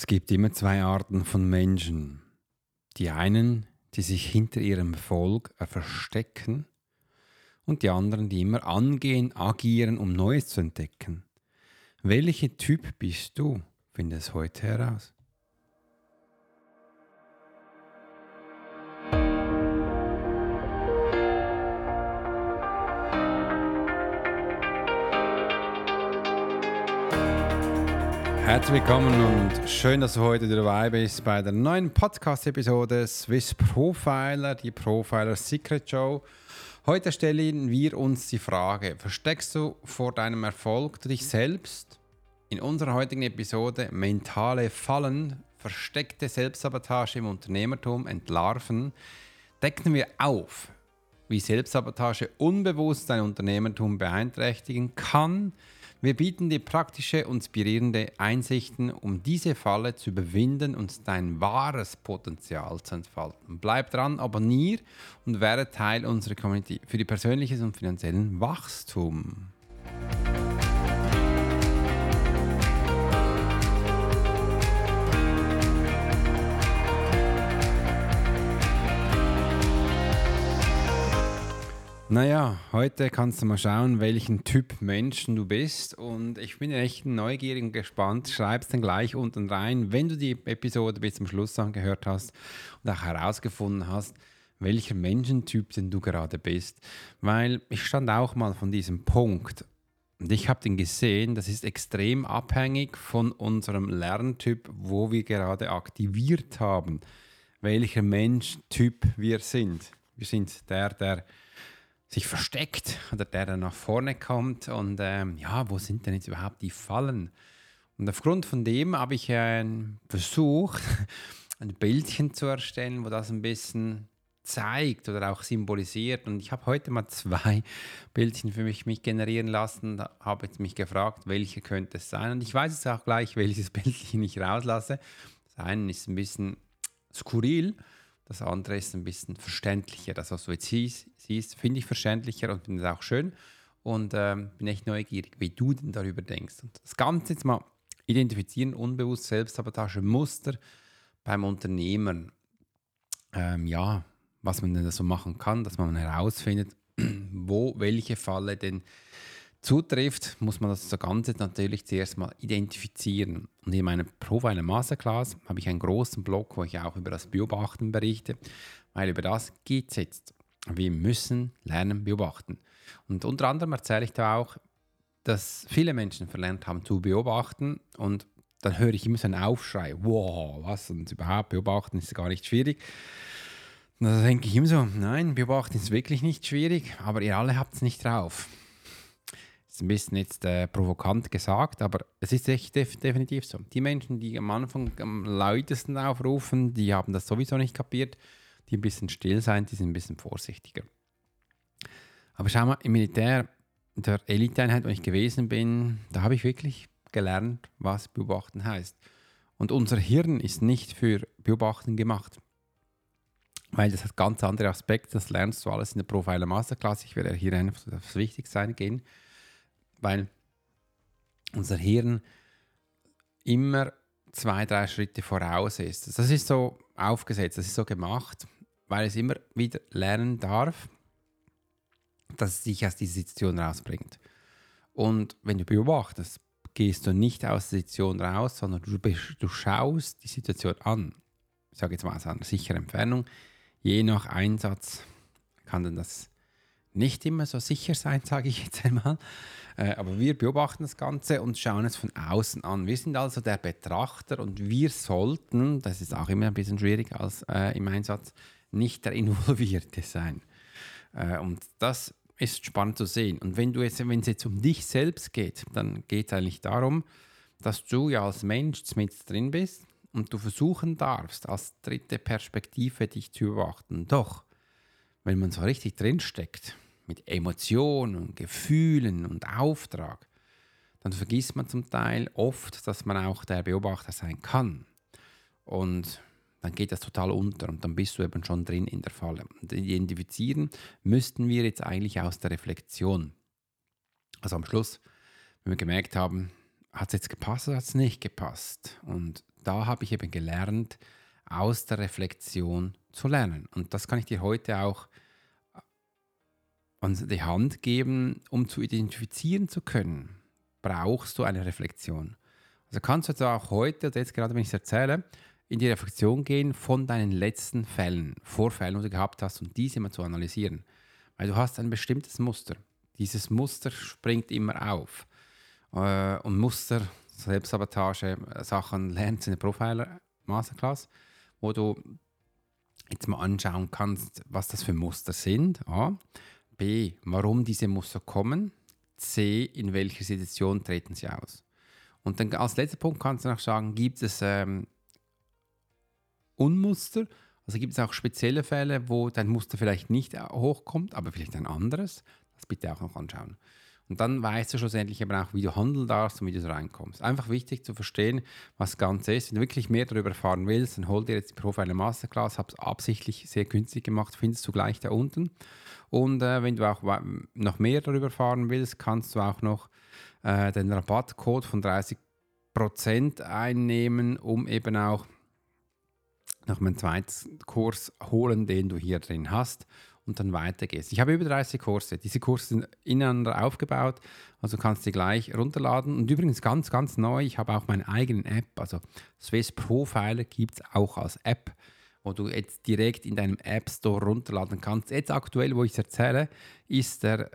Es gibt immer zwei Arten von Menschen. Die einen, die sich hinter ihrem Erfolg verstecken und die anderen, die immer angehen, agieren, um Neues zu entdecken. Welcher Typ bist du? Finde es heute heraus. Herzlich willkommen und schön, dass du heute dabei bist bei der neuen Podcast-Episode Swiss Profiler, die Profiler Secret Show. Heute stellen wir uns die Frage, versteckst du vor deinem Erfolg dich selbst? In unserer heutigen Episode mentale Fallen, versteckte Selbstsabotage im Unternehmertum entlarven, decken wir auf, wie Selbstsabotage unbewusst dein Unternehmertum beeinträchtigen kann, wir bieten dir praktische und inspirierende Einsichten, um diese Falle zu überwinden und dein wahres Potenzial zu entfalten. Bleib dran, abonniere und werde Teil unserer Community für die persönliches und finanziellen Wachstum. Naja, heute kannst du mal schauen, welchen Typ Menschen du bist. Und ich bin echt neugierig und gespannt. Schreib es dann gleich unten rein, wenn du die Episode bis zum Schluss angehört hast und auch herausgefunden hast, welcher Menschentyp denn du gerade bist. Weil ich stand auch mal von diesem Punkt und ich habe den gesehen, das ist extrem abhängig von unserem Lerntyp, wo wir gerade aktiviert haben, welcher Menschtyp wir sind. Wir sind der, der sich versteckt oder der dann nach vorne kommt und ähm, ja, wo sind denn jetzt überhaupt die Fallen? Und aufgrund von dem habe ich äh, versucht, ein Bildchen zu erstellen, wo das ein bisschen zeigt oder auch symbolisiert. Und ich habe heute mal zwei Bildchen für mich, mich generieren lassen, da habe jetzt mich gefragt, welche könnte es sein. Und ich weiß jetzt auch gleich, welches Bildchen ich rauslasse. Das eine ist ein bisschen skurril, das andere ist ein bisschen verständlicher. Das, was du jetzt siehst, finde ich verständlicher und finde es auch schön. Und ähm, bin echt neugierig, wie du denn darüber denkst. Und das Ganze jetzt mal identifizieren, unbewusst Selbstsabotage, Muster beim Unternehmen. Ähm, ja, was man denn so machen kann, dass man herausfindet, wo welche Falle denn zutrifft, muss man das Ganze natürlich zuerst mal identifizieren. Und in meiner Profiler Masterclass habe ich einen großen Blog, wo ich auch über das Beobachten berichte, weil über das geht es jetzt. Wir müssen lernen, beobachten. Und unter anderem erzähle ich da auch, dass viele Menschen verlernt haben zu beobachten und dann höre ich immer so einen Aufschrei, wow, was und überhaupt beobachten ist gar nicht schwierig. Und da denke ich immer so, nein, beobachten ist wirklich nicht schwierig, aber ihr alle habt es nicht drauf ein bisschen jetzt äh, provokant gesagt, aber es ist echt def definitiv so. Die Menschen, die am Anfang am lautesten aufrufen, die haben das sowieso nicht kapiert. Die ein bisschen still sein, die sind ein bisschen vorsichtiger. Aber schau mal, im Militär, der Eliteeinheit, wo ich gewesen bin, da habe ich wirklich gelernt, was Beobachten heißt. Und unser Hirn ist nicht für Beobachten gemacht. Weil das hat ganz andere Aspekte, das lernst du alles in der Profiler Masterclass. Ich werde hier einfach auf das Wichtigste gehen weil unser Hirn immer zwei, drei Schritte voraus ist. Das ist so aufgesetzt, das ist so gemacht, weil es immer wieder lernen darf, dass es dich aus dieser Situation rausbringt. Und wenn du beobachtest, gehst du nicht aus der Situation raus, sondern du, du schaust die Situation an. Ich sage jetzt mal aus einer sicheren Entfernung. Je nach Einsatz kann dann das nicht immer so sicher sein, sage ich jetzt einmal. Äh, aber wir beobachten das Ganze und schauen es von außen an. Wir sind also der Betrachter und wir sollten, das ist auch immer ein bisschen schwierig als äh, im Einsatz, nicht der Involvierte sein. Äh, und das ist spannend zu sehen. Und wenn du jetzt, wenn es jetzt um dich selbst geht, dann geht es eigentlich darum, dass du ja als Mensch mit drin bist und du versuchen darfst, als dritte Perspektive dich zu beobachten. Doch, wenn man so richtig drinsteckt, mit Emotionen und Gefühlen und Auftrag, dann vergisst man zum Teil oft, dass man auch der Beobachter sein kann. Und dann geht das total unter und dann bist du eben schon drin in der Falle. Und identifizieren müssten wir jetzt eigentlich aus der Reflexion. Also am Schluss, wenn wir gemerkt haben, hat es jetzt gepasst oder hat es nicht gepasst? Und da habe ich eben gelernt, aus der Reflexion zu lernen. Und das kann ich dir heute auch an die Hand geben, um zu identifizieren zu können, brauchst du eine Reflexion. Also kannst du auch heute, oder jetzt gerade wenn ich es erzähle, in die Reflexion gehen von deinen letzten Fällen, Vorfällen, die du gehabt hast und diese mal zu analysieren. Weil du hast ein bestimmtes Muster. Dieses Muster springt immer auf. Äh, und Muster, Selbstsabotage, Sachen lernst in der Profiler Masterclass, wo du jetzt mal anschauen kannst, was das für Muster sind. A. B. Warum diese Muster kommen. C. In welcher Situation treten sie aus. Und dann als letzter Punkt kannst du noch sagen, gibt es ähm, Unmuster? Also gibt es auch spezielle Fälle, wo dein Muster vielleicht nicht hochkommt, aber vielleicht ein anderes? Das bitte auch noch anschauen. Und dann weißt du schlussendlich aber auch, wie du handeln darfst und wie du reinkommst. Einfach wichtig zu verstehen, was das Ganze ist. Wenn du wirklich mehr darüber erfahren willst, dann hol dir jetzt die Profiler Masterclass. Habe es absichtlich sehr günstig gemacht, findest du gleich da unten. Und äh, wenn du auch noch mehr darüber erfahren willst, kannst du auch noch äh, den Rabattcode von 30% einnehmen, um eben auch noch meinen zweiten Kurs holen, den du hier drin hast und dann weitergehst. Ich habe über 30 Kurse. Diese Kurse sind ineinander aufgebaut, also kannst du gleich runterladen. Und übrigens ganz, ganz neu, ich habe auch meine eigene App, also Swiss Profiler gibt es auch als App, wo du jetzt direkt in deinem App Store runterladen kannst. Jetzt aktuell, wo ich es erzähle, ist der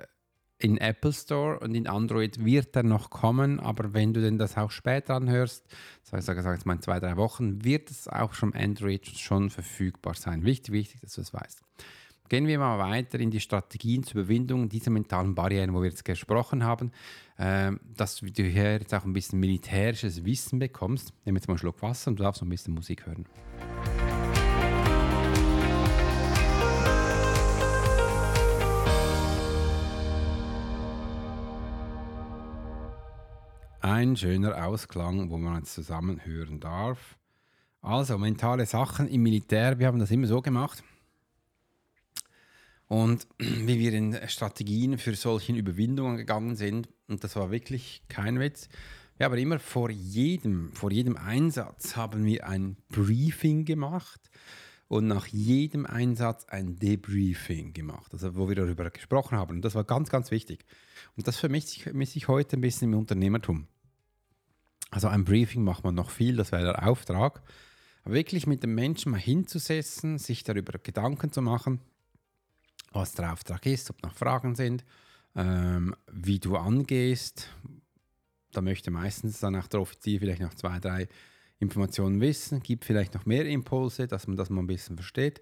in Apple Store und in Android wird er noch kommen, aber wenn du denn das auch später anhörst, sag ich sage jetzt mal in zwei, drei Wochen, wird es auch schon Android schon verfügbar sein. Wichtig, wichtig, dass du es weißt. Gehen wir mal weiter in die Strategien zur Überwindung dieser mentalen Barrieren, wo wir jetzt gesprochen haben, äh, dass du hier jetzt auch ein bisschen militärisches Wissen bekommst. Nimm jetzt mal einen Schluck Wasser und du darfst noch ein bisschen Musik hören. Ein schöner Ausklang, wo man jetzt zusammen hören darf. Also, mentale Sachen im Militär, wir haben das immer so gemacht und wie wir in Strategien für solche Überwindungen gegangen sind. Und das war wirklich kein Witz. Ja, aber immer vor jedem, vor jedem Einsatz haben wir ein Briefing gemacht und nach jedem Einsatz ein Debriefing gemacht, also wo wir darüber gesprochen haben. Und das war ganz, ganz wichtig. Und das vermisse ich, vermisse ich heute ein bisschen im Unternehmertum. Also ein Briefing macht man noch viel, das wäre der Auftrag. Aber wirklich mit dem Menschen mal hinzusetzen, sich darüber Gedanken zu machen, was der Auftrag ist, ob noch Fragen sind, ähm, wie du angehst. Da möchte meistens dann auch der Offizier vielleicht noch zwei, drei Informationen wissen, gibt vielleicht noch mehr Impulse, dass man das mal ein bisschen versteht.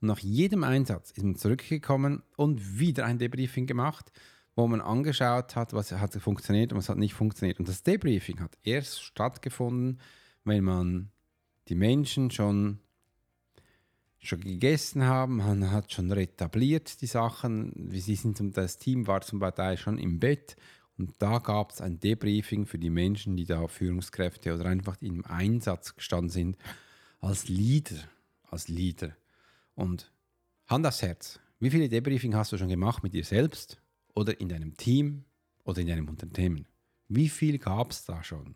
Und nach jedem Einsatz ist man zurückgekommen und wieder ein Debriefing gemacht, wo man angeschaut hat, was hat funktioniert und was hat nicht funktioniert. Und das Debriefing hat erst stattgefunden, wenn man die Menschen schon schon gegessen haben, man hat schon retabliert die Sachen. Sie sind, das Team war zum Beispiel schon im Bett und da gab es ein Debriefing für die Menschen, die da Führungskräfte oder einfach im Einsatz gestanden sind, als Leader, als Leader. Und Hand aufs Herz, wie viele Debriefing hast du schon gemacht mit dir selbst oder in deinem Team oder in deinem Unternehmen? Wie viel gab es da schon?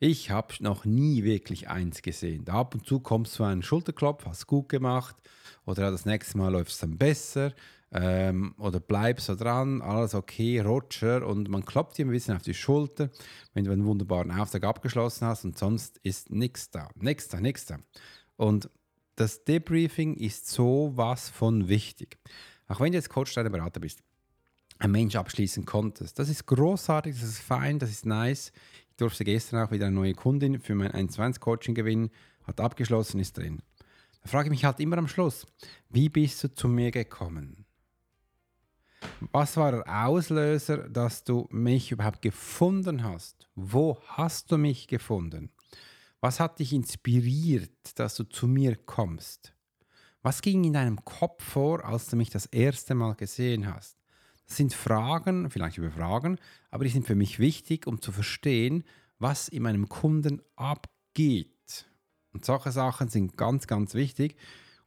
Ich habe noch nie wirklich eins gesehen. Ab und zu kommst du einen Schulterklopf, hast gut gemacht oder das nächste Mal läuft es dann besser ähm, oder bleibst so dran, alles okay, Roger und man klopft dir ein bisschen auf die Schulter, wenn du einen wunderbaren Auftrag abgeschlossen hast und sonst ist nichts da, nichts da, nichts da. Und das Debriefing ist sowas von wichtig. Auch wenn du jetzt Coach oder Berater bist, ein Mensch abschließen konntest. Das ist großartig, das ist fein, das ist nice durfte gestern auch wieder eine neue Kundin für mein 1-2-Coaching gewinnen, hat abgeschlossen, ist drin. Da frage ich mich halt immer am Schluss, wie bist du zu mir gekommen? Was war der Auslöser, dass du mich überhaupt gefunden hast? Wo hast du mich gefunden? Was hat dich inspiriert, dass du zu mir kommst? Was ging in deinem Kopf vor, als du mich das erste Mal gesehen hast? Sind Fragen, vielleicht über Fragen, aber die sind für mich wichtig, um zu verstehen, was in meinem Kunden abgeht. Und solche Sachen sind ganz, ganz wichtig.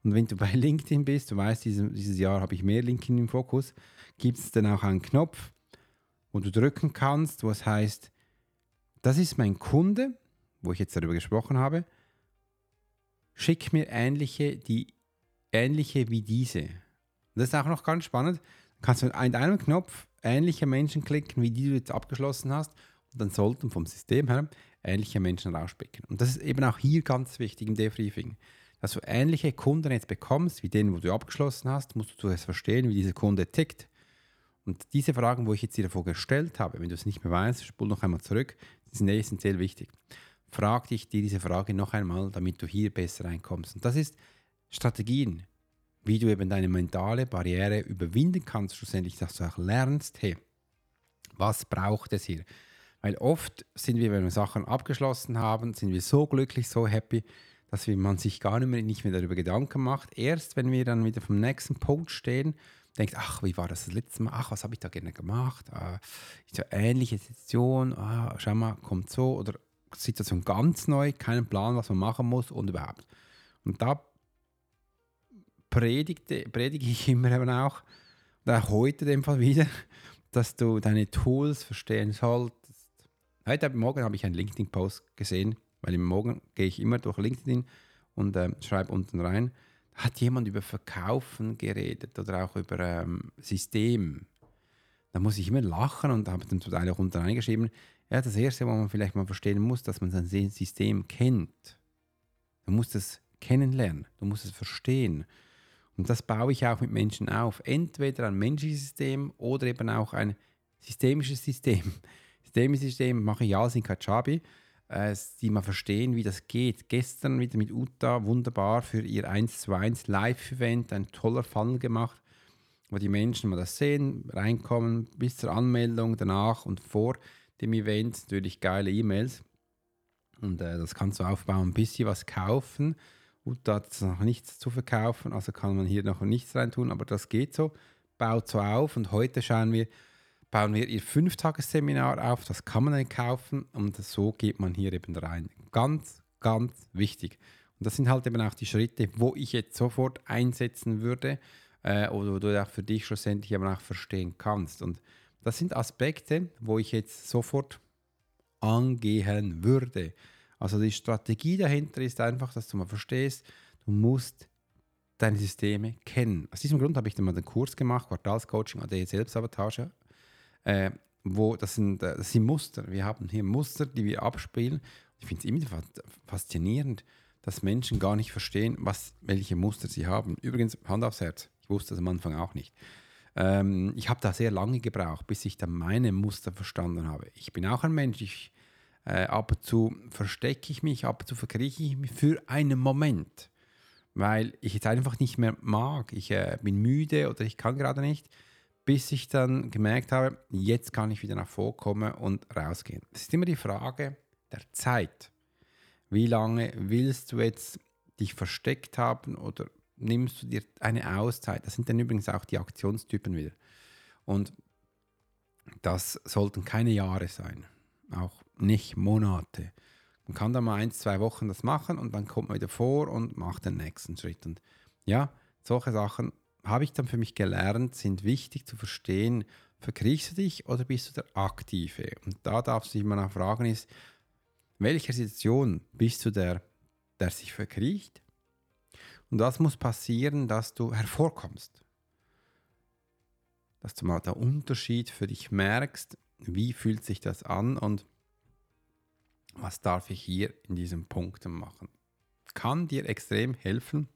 Und wenn du bei LinkedIn bist, du weißt, dieses, dieses Jahr habe ich mehr LinkedIn im Fokus, gibt es dann auch einen Knopf, wo du drücken kannst, wo es heißt das ist mein Kunde, wo ich jetzt darüber gesprochen habe, schick mir ähnliche, die ähnliche wie diese. Das ist auch noch ganz spannend. Kannst du mit einem Knopf ähnliche Menschen klicken, wie die du jetzt abgeschlossen hast, und dann sollten vom System her ähnliche Menschen rauspicken. Und das ist eben auch hier ganz wichtig im Debriefing. Dass du ähnliche Kunden jetzt bekommst, wie den, wo du abgeschlossen hast, musst du zuerst verstehen, wie dieser Kunde tickt. Und diese Fragen, wo ich jetzt dir davor gestellt habe, wenn du es nicht mehr weißt, spul noch einmal zurück, sind essentiell wichtig. Frag dich dir diese Frage noch einmal, damit du hier besser reinkommst. Und das ist Strategien, wie du eben deine mentale Barriere überwinden kannst, schlussendlich, dass du auch lernst, hey, was braucht es hier? Weil oft sind wir, wenn wir Sachen abgeschlossen haben, sind wir so glücklich, so happy, dass man sich gar nicht mehr, nicht mehr darüber Gedanken macht. Erst wenn wir dann wieder vom nächsten Punkt stehen, denkt, ach, wie war das das letzte Mal? Ach, was habe ich da gerne gemacht? Ah, so ähnliche Situation, ah, schau mal, kommt so oder Situation ganz neu, keinen Plan, was man machen muss und überhaupt. Und da predigte, predige ich immer eben auch, oder heute in dem Fall wieder, dass du deine Tools verstehen solltest. Heute Morgen habe ich einen LinkedIn-Post gesehen, weil im Morgen gehe ich immer durch LinkedIn und äh, schreibe unten rein, hat jemand über Verkaufen geredet oder auch über ähm, System. Da muss ich immer lachen und habe dann zum Teil auch unten reingeschrieben, ja, das Erste, was man vielleicht mal verstehen muss, dass man sein System kennt. Du musst es kennenlernen, du musst es verstehen. Und das baue ich auch mit Menschen auf. Entweder ein menschliches System oder eben auch ein systemisches System. Systemisches System mache ich alles in Kajabi, äh, die mal verstehen, wie das geht. Gestern wieder mit Uta wunderbar für ihr 1 zu 1 Live-Event ein toller Funnel gemacht, wo die Menschen mal das sehen, reinkommen, bis zur Anmeldung, danach und vor dem Event natürlich geile E-Mails. Und äh, das kannst du aufbauen, ein bisschen was kaufen Gut, da hat es noch nichts zu verkaufen, also kann man hier noch nichts reintun, aber das geht so. Baut so auf und heute schauen wir, bauen wir ihr Fünftagesseminar auf, das kann man dann kaufen und so geht man hier eben rein. Ganz, ganz wichtig. Und das sind halt eben auch die Schritte, wo ich jetzt sofort einsetzen würde äh, oder wo du auch für dich schlussendlich eben auch verstehen kannst. Und das sind Aspekte, wo ich jetzt sofort angehen würde. Also die Strategie dahinter ist einfach, dass du mal verstehst, du musst deine Systeme kennen. Aus diesem Grund habe ich dann mal den Kurs gemacht, Quartalscoaching oder Selbstsabotage, äh, wo das sind, äh, das sind Muster. Wir haben hier Muster, die wir abspielen. Ich finde es immer faszinierend, dass Menschen gar nicht verstehen, was, welche Muster sie haben. Übrigens, Hand aufs Herz, ich wusste das am Anfang auch nicht. Ähm, ich habe da sehr lange gebraucht, bis ich dann meine Muster verstanden habe. Ich bin auch ein Mensch, ich äh, ab und zu verstecke ich mich, ab und zu verkrieche ich mich für einen Moment, weil ich es einfach nicht mehr mag. Ich äh, bin müde oder ich kann gerade nicht, bis ich dann gemerkt habe, jetzt kann ich wieder nach vorkommen und rausgehen. Es ist immer die Frage der Zeit. Wie lange willst du jetzt dich versteckt haben oder nimmst du dir eine Auszeit? Das sind dann übrigens auch die Aktionstypen wieder. Und das sollten keine Jahre sein. Auch nicht Monate. Man kann da mal ein, zwei Wochen das machen und dann kommt man wieder vor und macht den nächsten Schritt. Und ja, solche Sachen habe ich dann für mich gelernt, sind wichtig zu verstehen. Verkriechst du dich oder bist du der Aktive? Und da darfst du dich mal fragen, ist, welcher Situation bist du der, der sich verkriecht? Und was muss passieren, dass du hervorkommst? Dass du mal den Unterschied für dich merkst, wie fühlt sich das an und was darf ich hier in diesen Punkten machen. Kann dir extrem helfen.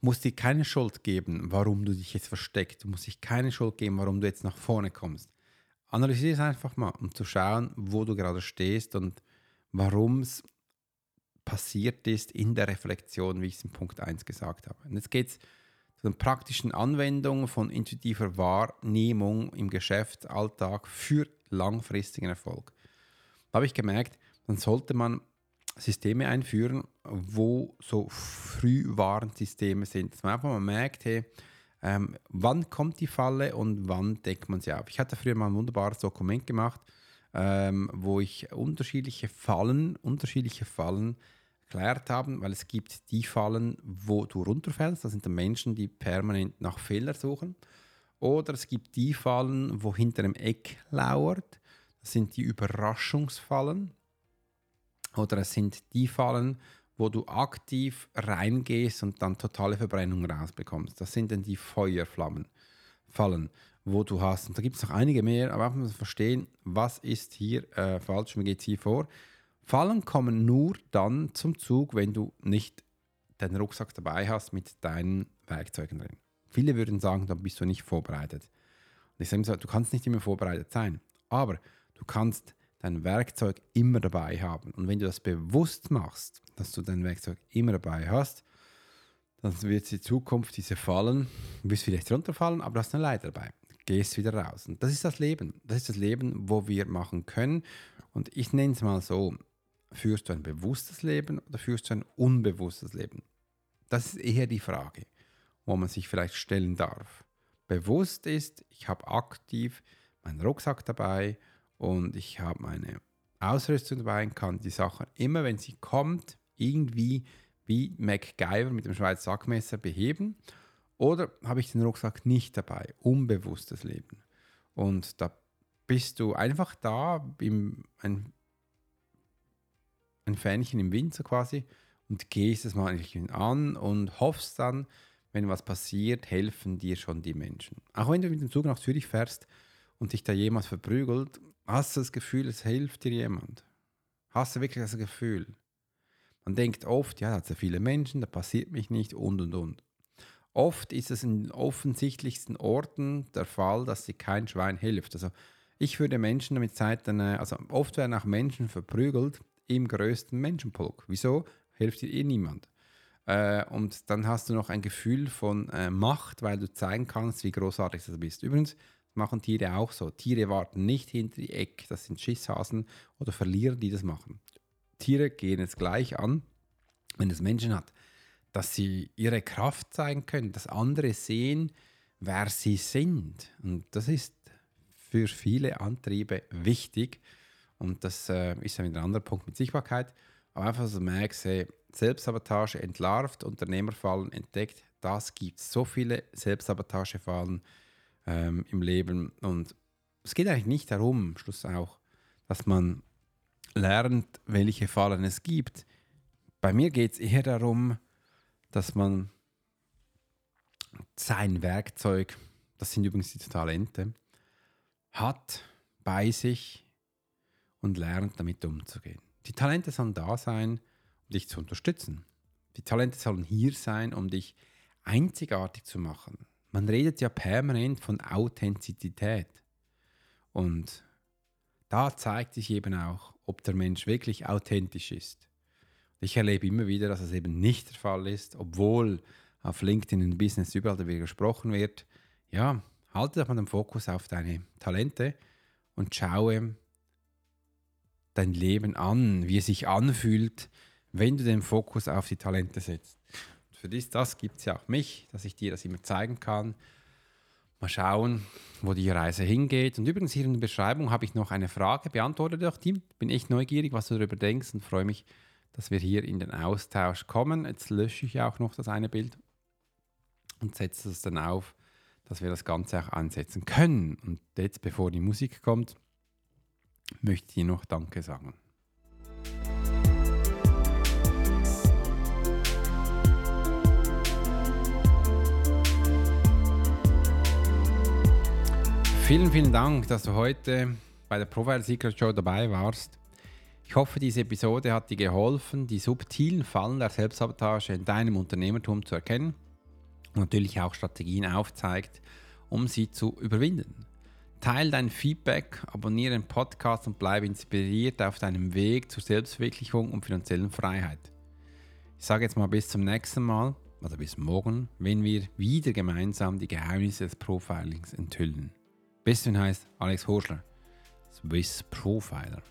Muss dir keine Schuld geben, warum du dich jetzt versteckst. Du musst dich keine Schuld geben, warum du jetzt nach vorne kommst. Analysiere es einfach mal, um zu schauen, wo du gerade stehst und warum es passiert ist in der Reflexion, wie ich es in Punkt 1 gesagt habe. Und jetzt geht es zu der praktischen Anwendung von intuitiver Wahrnehmung im Geschäft, Alltag für langfristigen Erfolg. Da habe ich gemerkt, dann sollte man Systeme einführen, wo so Frühwarnsysteme sind. Dass man einfach mal merkt, hey, ähm, wann kommt die Falle und wann deckt man sie auf. Ich hatte früher mal ein wunderbares Dokument gemacht, ähm, wo ich unterschiedliche Fallen, unterschiedliche Fallen erklärt habe, weil es gibt die Fallen, wo du runterfällst, das sind dann Menschen, die permanent nach Fehlern suchen. Oder es gibt die Fallen, wo hinter dem Eck lauert, sind die Überraschungsfallen oder es sind die Fallen, wo du aktiv reingehst und dann totale Verbrennung rausbekommst. Das sind dann die Feuerflammen, Fallen, wo du hast. Und da gibt es noch einige mehr, aber einfach mal verstehen, was ist hier äh, falsch, wie geht es hier vor. Fallen kommen nur dann zum Zug, wenn du nicht deinen Rucksack dabei hast mit deinen Werkzeugen drin. Viele würden sagen, dann bist du nicht vorbereitet. Und ich sage so, du kannst nicht immer vorbereitet sein, aber du kannst dein Werkzeug immer dabei haben. Und wenn du das bewusst machst, dass du dein Werkzeug immer dabei hast, dann wird die Zukunft diese fallen, du wirst vielleicht runterfallen, aber du hast eine Leiter dabei. Gehst wieder raus. Und das ist das Leben. Das ist das Leben, wo wir machen können. Und ich nenne es mal so, führst du ein bewusstes Leben oder führst du ein unbewusstes Leben? Das ist eher die Frage, wo man sich vielleicht stellen darf. Bewusst ist, ich habe aktiv meinen Rucksack dabei und ich habe meine Ausrüstung dabei und kann die Sachen immer, wenn sie kommt, irgendwie wie MacGyver mit dem Schweizer Sackmesser beheben. Oder habe ich den Rucksack nicht dabei? Unbewusstes Leben. Und da bist du einfach da, im, ein, ein Fähnchen im Wind so quasi, und gehst es mal an und hoffst dann, wenn was passiert, helfen dir schon die Menschen. Auch wenn du mit dem Zug nach Zürich fährst und dich da jemand verprügelt, Hast du das Gefühl, es hilft dir jemand? Hast du wirklich das Gefühl? Man denkt oft, ja, da hat ja viele Menschen, da passiert mich nicht und und und. Oft ist es in den offensichtlichsten Orten der Fall, dass dir kein Schwein hilft. Also ich würde Menschen damit Zeit äh, also oft werden auch Menschen verprügelt im größten Menschenpulk. Wieso? Hilft dir eh niemand. Äh, und dann hast du noch ein Gefühl von äh, Macht, weil du zeigen kannst, wie großartig du bist. Übrigens, machen Tiere auch so. Tiere warten nicht hinter die Ecke, das sind Schisshasen oder Verlierer, die das machen. Tiere gehen es gleich an, wenn es Menschen hat, dass sie ihre Kraft zeigen können, dass andere sehen, wer sie sind. Und das ist für viele Antriebe wichtig. Und das äh, ist ein anderer Punkt mit Sichtbarkeit. Aber einfach so merkst, hey, Selbstsabotage entlarvt, Unternehmerfallen entdeckt, das gibt so viele Selbstsabotagefallen ähm, im Leben. Und es geht eigentlich nicht darum, Schluss auch, dass man lernt, welche Fallen es gibt. Bei mir geht es eher darum, dass man sein Werkzeug, das sind übrigens die Talente, hat bei sich und lernt damit umzugehen. Die Talente sollen da sein, um dich zu unterstützen. Die Talente sollen hier sein, um dich einzigartig zu machen. Man redet ja permanent von Authentizität. Und da zeigt sich eben auch, ob der Mensch wirklich authentisch ist. Ich erlebe immer wieder, dass es eben nicht der Fall ist, obwohl auf LinkedIn in Business überall darüber gesprochen wird. Ja, halte doch mal den Fokus auf deine Talente und schaue dein Leben an, wie es sich anfühlt, wenn du den Fokus auf die Talente setzt für dies, das gibt es ja auch mich, dass ich dir das immer zeigen kann. Mal schauen, wo die Reise hingeht. Und übrigens hier in der Beschreibung habe ich noch eine Frage. Beantworte doch die. Bin echt neugierig, was du darüber denkst und freue mich, dass wir hier in den Austausch kommen. Jetzt lösche ich auch noch das eine Bild und setze es dann auf, dass wir das Ganze auch ansetzen können. Und jetzt, bevor die Musik kommt, möchte ich noch Danke sagen. Vielen, vielen Dank, dass du heute bei der Profile Secret Show dabei warst. Ich hoffe, diese Episode hat dir geholfen, die subtilen Fallen der Selbstsabotage in deinem Unternehmertum zu erkennen und natürlich auch Strategien aufzeigt, um sie zu überwinden. Teil dein Feedback, abonniere den Podcast und bleibe inspiriert auf deinem Weg zur Selbstverwirklichung und finanziellen Freiheit. Ich sage jetzt mal bis zum nächsten Mal, also bis morgen, wenn wir wieder gemeinsam die Geheimnisse des Profilings enthüllen. Bisschen heißt Alex Horschler, Swiss Profiler.